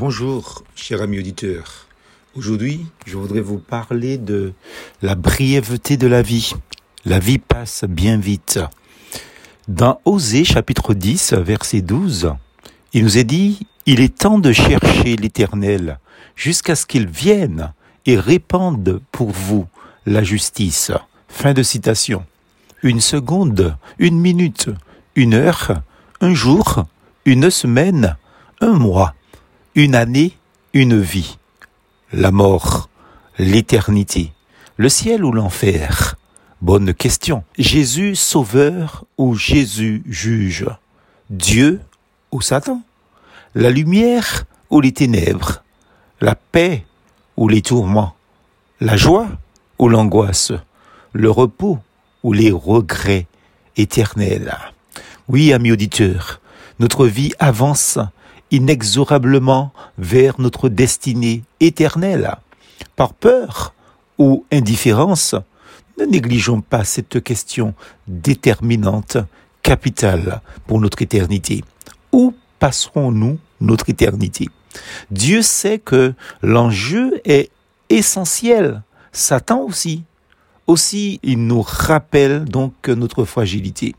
Bonjour, cher ami auditeur. Aujourd'hui, je voudrais vous parler de la brièveté de la vie. La vie passe bien vite. Dans Osée chapitre 10, verset 12, il nous est dit, il est temps de chercher l'Éternel jusqu'à ce qu'il vienne et répande pour vous la justice. Fin de citation. Une seconde, une minute, une heure, un jour, une semaine, un mois une année, une vie, la mort, l'éternité, le ciel ou l'enfer? Bonne question. Jésus sauveur ou Jésus juge? Dieu ou Satan? La lumière ou les ténèbres? La paix ou les tourments? La joie ou l'angoisse? Le repos ou les regrets éternels? Oui, amis auditeurs, notre vie avance inexorablement vers notre destinée éternelle. Par peur ou indifférence, ne négligeons pas cette question déterminante, capitale pour notre éternité. Où passerons-nous notre éternité? Dieu sait que l'enjeu est essentiel. Satan aussi. Aussi, il nous rappelle donc notre fragilité.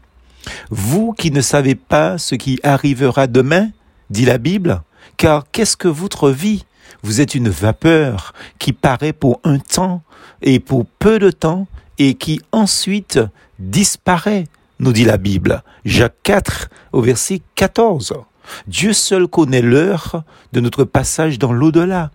Vous qui ne savez pas ce qui arrivera demain, dit la Bible, car qu'est-ce que votre vie? Vous êtes une vapeur qui paraît pour un temps et pour peu de temps et qui ensuite disparaît, nous dit la Bible. Jacques 4 au verset 14. Dieu seul connaît l'heure de notre passage dans l'au-delà.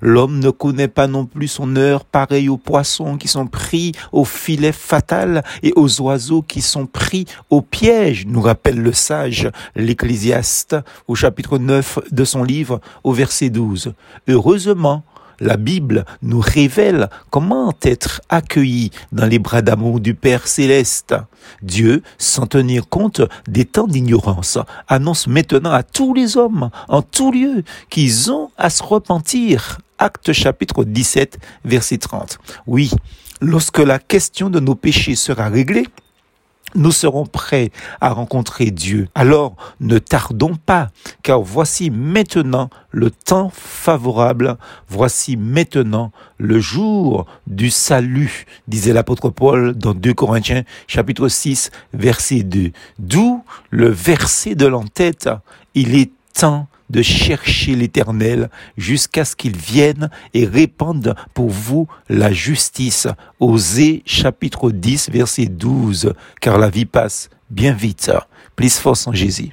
L'homme ne connaît pas non plus son heure, pareil aux poissons qui sont pris au filet fatal et aux oiseaux qui sont pris au piège, nous rappelle le sage, l'Ecclésiaste, au chapitre 9 de son livre, au verset 12. Heureusement, la Bible nous révèle comment être accueilli dans les bras d'amour du Père céleste. Dieu, sans tenir compte des temps d'ignorance, annonce maintenant à tous les hommes, en tout lieu, qu'ils ont à se repentir. Acte chapitre 17, verset 30. Oui, lorsque la question de nos péchés sera réglée, nous serons prêts à rencontrer Dieu. Alors ne tardons pas, car voici maintenant le temps favorable, voici maintenant le jour du salut, disait l'apôtre Paul dans 2 Corinthiens chapitre 6 verset 2. D'où le verset de l'entête, il est temps de chercher l'Éternel jusqu'à ce qu'il vienne et répande pour vous la justice. Osée chapitre 10 verset 12, car la vie passe bien vite. Plus force en Jésus.